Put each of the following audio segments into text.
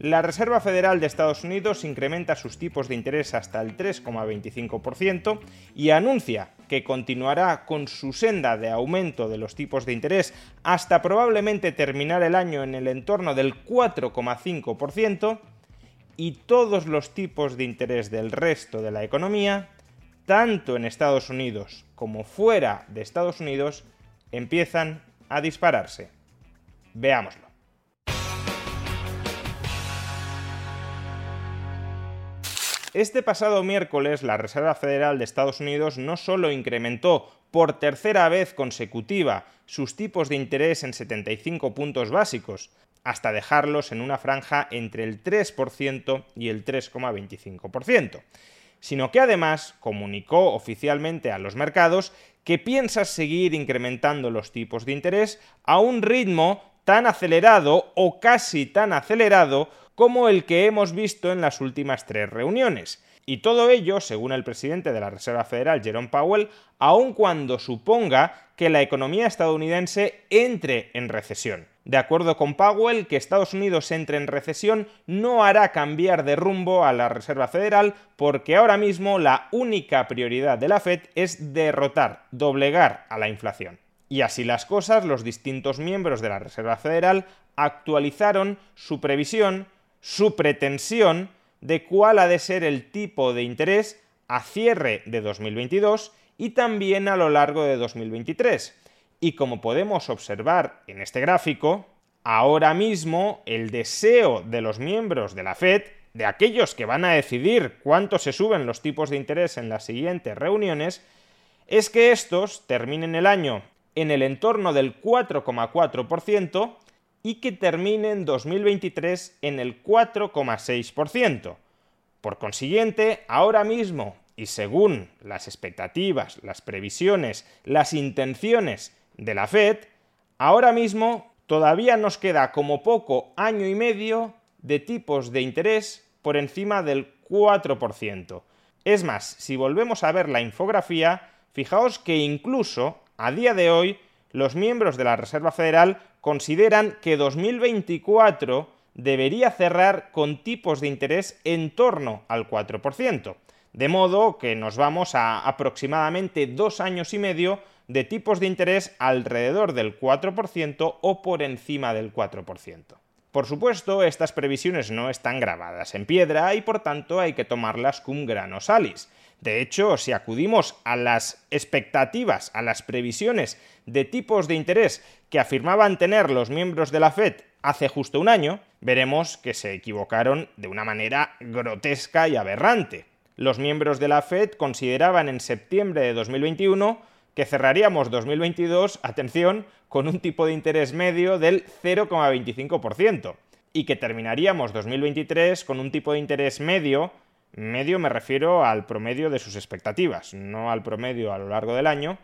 La Reserva Federal de Estados Unidos incrementa sus tipos de interés hasta el 3,25% y anuncia que continuará con su senda de aumento de los tipos de interés hasta probablemente terminar el año en el entorno del 4,5% y todos los tipos de interés del resto de la economía, tanto en Estados Unidos como fuera de Estados Unidos, empiezan a dispararse. Veámoslo. Este pasado miércoles la Reserva Federal de Estados Unidos no solo incrementó por tercera vez consecutiva sus tipos de interés en 75 puntos básicos, hasta dejarlos en una franja entre el 3% y el 3,25%, sino que además comunicó oficialmente a los mercados que piensa seguir incrementando los tipos de interés a un ritmo tan acelerado o casi tan acelerado como el que hemos visto en las últimas tres reuniones. Y todo ello, según el presidente de la Reserva Federal, Jerome Powell, aun cuando suponga que la economía estadounidense entre en recesión. De acuerdo con Powell, que Estados Unidos entre en recesión no hará cambiar de rumbo a la Reserva Federal porque ahora mismo la única prioridad de la Fed es derrotar, doblegar a la inflación. Y así las cosas, los distintos miembros de la Reserva Federal actualizaron su previsión su pretensión de cuál ha de ser el tipo de interés a cierre de 2022 y también a lo largo de 2023. Y como podemos observar en este gráfico, ahora mismo el deseo de los miembros de la Fed, de aquellos que van a decidir cuánto se suben los tipos de interés en las siguientes reuniones, es que estos terminen el año en el entorno del 4,4% y que termine en 2023 en el 4,6%. Por consiguiente, ahora mismo, y según las expectativas, las previsiones, las intenciones de la Fed, ahora mismo todavía nos queda como poco año y medio de tipos de interés por encima del 4%. Es más, si volvemos a ver la infografía, fijaos que incluso a día de hoy los miembros de la Reserva Federal consideran que 2024 debería cerrar con tipos de interés en torno al 4%, de modo que nos vamos a aproximadamente dos años y medio de tipos de interés alrededor del 4% o por encima del 4%. Por supuesto, estas previsiones no están grabadas en piedra y por tanto hay que tomarlas cum grano salis. De hecho, si acudimos a las expectativas, a las previsiones de tipos de interés que afirmaban tener los miembros de la Fed hace justo un año, veremos que se equivocaron de una manera grotesca y aberrante. Los miembros de la Fed consideraban en septiembre de 2021 que cerraríamos 2022, atención, con un tipo de interés medio del 0,25% y que terminaríamos 2023 con un tipo de interés medio Medio me refiero al promedio de sus expectativas, no al promedio a lo largo del año,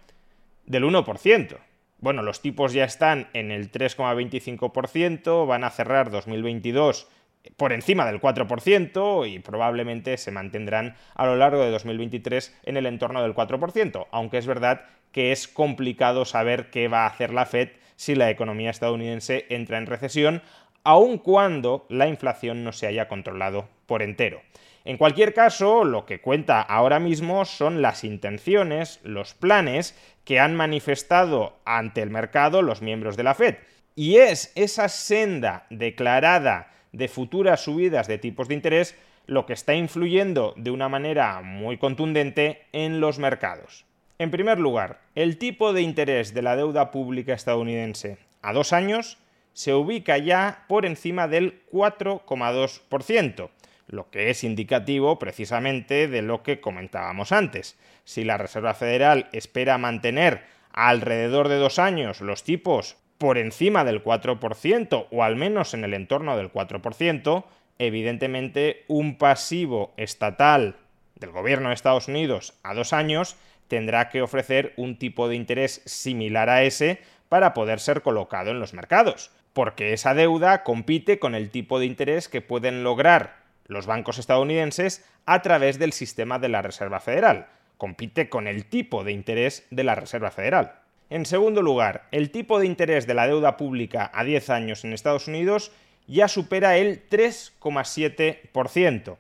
del 1%. Bueno, los tipos ya están en el 3,25%, van a cerrar 2022 por encima del 4% y probablemente se mantendrán a lo largo de 2023 en el entorno del 4%, aunque es verdad que es complicado saber qué va a hacer la Fed si la economía estadounidense entra en recesión, aun cuando la inflación no se haya controlado por entero. En cualquier caso, lo que cuenta ahora mismo son las intenciones, los planes que han manifestado ante el mercado los miembros de la Fed. Y es esa senda declarada de futuras subidas de tipos de interés lo que está influyendo de una manera muy contundente en los mercados. En primer lugar, el tipo de interés de la deuda pública estadounidense a dos años se ubica ya por encima del 4,2% lo que es indicativo precisamente de lo que comentábamos antes. Si la Reserva Federal espera mantener alrededor de dos años los tipos por encima del 4% o al menos en el entorno del 4%, evidentemente un pasivo estatal del gobierno de Estados Unidos a dos años tendrá que ofrecer un tipo de interés similar a ese para poder ser colocado en los mercados, porque esa deuda compite con el tipo de interés que pueden lograr los bancos estadounidenses a través del sistema de la Reserva Federal, compite con el tipo de interés de la Reserva Federal. En segundo lugar, el tipo de interés de la deuda pública a 10 años en Estados Unidos ya supera el 3,7%.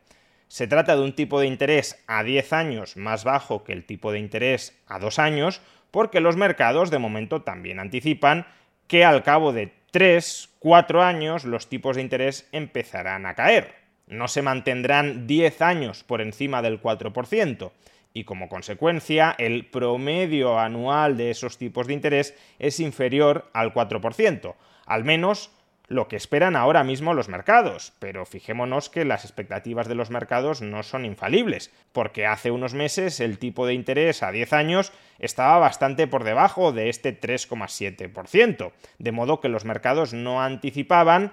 Se trata de un tipo de interés a 10 años más bajo que el tipo de interés a 2 años, porque los mercados de momento también anticipan que al cabo de 3, 4 años los tipos de interés empezarán a caer. No se mantendrán 10 años por encima del 4%, y como consecuencia el promedio anual de esos tipos de interés es inferior al 4%, al menos lo que esperan ahora mismo los mercados, pero fijémonos que las expectativas de los mercados no son infalibles, porque hace unos meses el tipo de interés a 10 años estaba bastante por debajo de este 3,7%, de modo que los mercados no anticipaban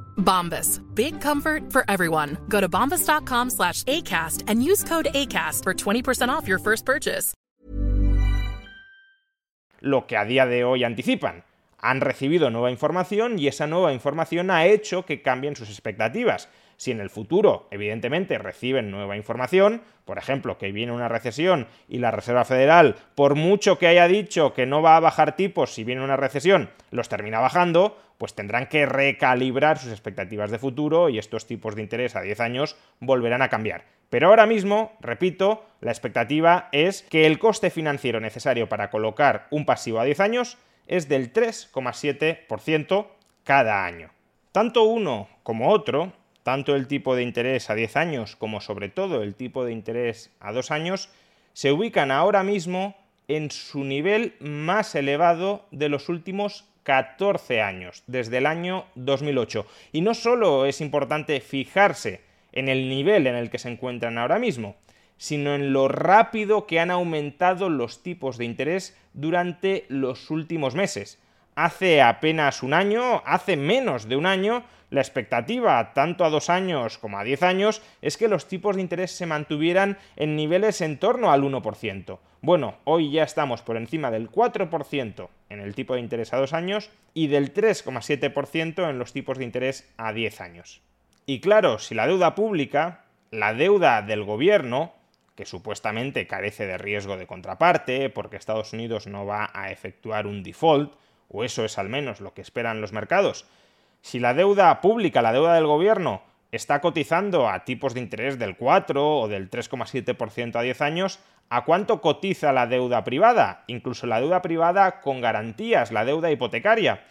Bombas. Big comfort for everyone. Go to bombas.com slash ACAST and use code ACAST for 20% off your first purchase. Lo que a día de hoy anticipan. Han recibido nueva información y esa nueva información ha hecho que cambien sus expectativas. Si en el futuro, evidentemente, reciben nueva información, por ejemplo, que viene una recesión y la Reserva Federal, por mucho que haya dicho que no va a bajar tipos si viene una recesión, los termina bajando, pues tendrán que recalibrar sus expectativas de futuro y estos tipos de interés a 10 años volverán a cambiar. Pero ahora mismo, repito, la expectativa es que el coste financiero necesario para colocar un pasivo a 10 años es del 3,7% cada año. Tanto uno como otro, tanto el tipo de interés a 10 años como sobre todo el tipo de interés a 2 años, se ubican ahora mismo en su nivel más elevado de los últimos 14 años, desde el año 2008. Y no solo es importante fijarse en el nivel en el que se encuentran ahora mismo, sino en lo rápido que han aumentado los tipos de interés durante los últimos meses. Hace apenas un año, hace menos de un año, la expectativa, tanto a dos años como a diez años, es que los tipos de interés se mantuvieran en niveles en torno al 1%. Bueno, hoy ya estamos por encima del 4% en el tipo de interés a dos años y del 3,7% en los tipos de interés a 10 años. Y claro, si la deuda pública, la deuda del gobierno, que supuestamente carece de riesgo de contraparte, porque Estados Unidos no va a efectuar un default, o eso es al menos lo que esperan los mercados, si la deuda pública, la deuda del gobierno, está cotizando a tipos de interés del 4 o del 3,7% a 10 años, ¿a cuánto cotiza la deuda privada? Incluso la deuda privada con garantías, la deuda hipotecaria.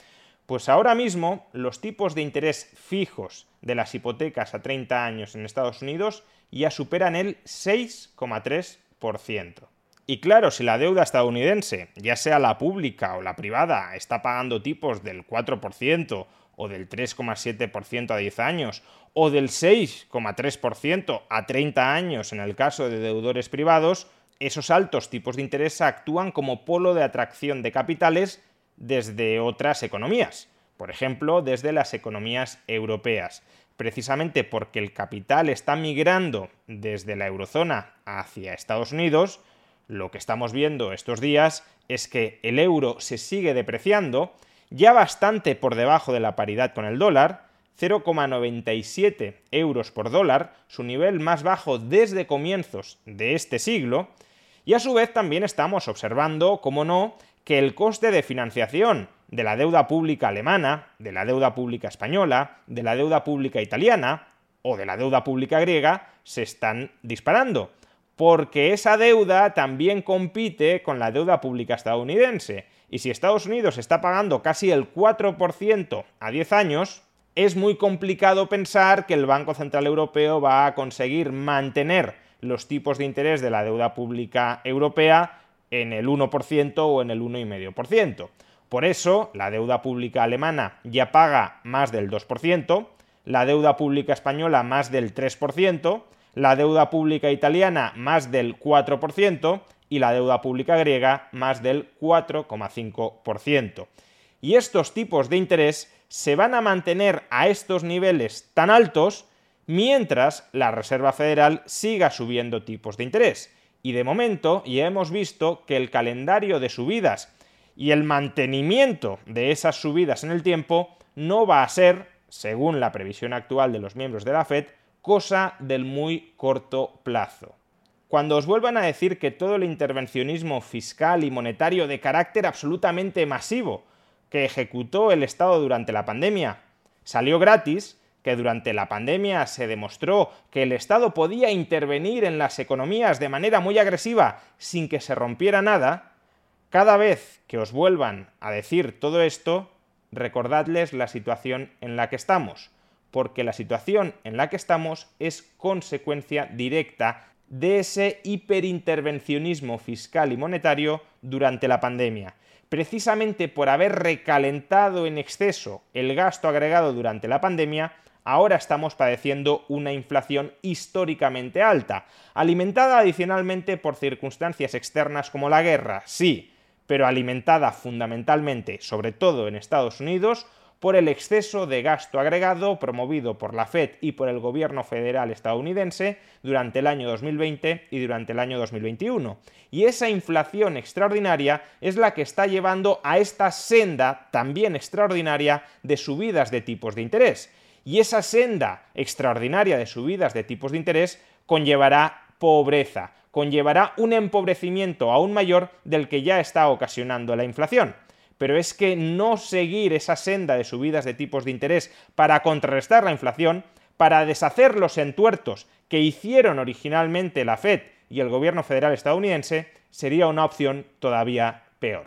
Pues ahora mismo los tipos de interés fijos de las hipotecas a 30 años en Estados Unidos ya superan el 6,3%. Y claro, si la deuda estadounidense, ya sea la pública o la privada, está pagando tipos del 4% o del 3,7% a 10 años, o del 6,3% a 30 años en el caso de deudores privados, esos altos tipos de interés actúan como polo de atracción de capitales desde otras economías, por ejemplo, desde las economías europeas. Precisamente porque el capital está migrando desde la eurozona hacia Estados Unidos, lo que estamos viendo estos días es que el euro se sigue depreciando, ya bastante por debajo de la paridad con el dólar, 0,97 euros por dólar, su nivel más bajo desde comienzos de este siglo, y a su vez también estamos observando, como no, que el coste de financiación de la deuda pública alemana, de la deuda pública española, de la deuda pública italiana o de la deuda pública griega se están disparando porque esa deuda también compite con la deuda pública estadounidense. Y si Estados Unidos está pagando casi el 4% a 10 años, es muy complicado pensar que el Banco Central Europeo va a conseguir mantener los tipos de interés de la deuda pública europea en el 1% o en el 1,5%. Por eso, la deuda pública alemana ya paga más del 2%, la deuda pública española más del 3%, la deuda pública italiana más del 4% y la deuda pública griega más del 4,5%. Y estos tipos de interés se van a mantener a estos niveles tan altos mientras la Reserva Federal siga subiendo tipos de interés. Y de momento ya hemos visto que el calendario de subidas y el mantenimiento de esas subidas en el tiempo no va a ser, según la previsión actual de los miembros de la Fed, cosa del muy corto plazo. Cuando os vuelvan a decir que todo el intervencionismo fiscal y monetario de carácter absolutamente masivo que ejecutó el Estado durante la pandemia salió gratis, que durante la pandemia se demostró que el Estado podía intervenir en las economías de manera muy agresiva sin que se rompiera nada, cada vez que os vuelvan a decir todo esto, recordadles la situación en la que estamos porque la situación en la que estamos es consecuencia directa de ese hiperintervencionismo fiscal y monetario durante la pandemia. Precisamente por haber recalentado en exceso el gasto agregado durante la pandemia, ahora estamos padeciendo una inflación históricamente alta, alimentada adicionalmente por circunstancias externas como la guerra, sí, pero alimentada fundamentalmente, sobre todo en Estados Unidos, por el exceso de gasto agregado promovido por la Fed y por el gobierno federal estadounidense durante el año 2020 y durante el año 2021. Y esa inflación extraordinaria es la que está llevando a esta senda también extraordinaria de subidas de tipos de interés. Y esa senda extraordinaria de subidas de tipos de interés conllevará pobreza, conllevará un empobrecimiento aún mayor del que ya está ocasionando la inflación pero es que no seguir esa senda de subidas de tipos de interés para contrarrestar la inflación, para deshacer los entuertos que hicieron originalmente la Fed y el gobierno federal estadounidense, sería una opción todavía peor.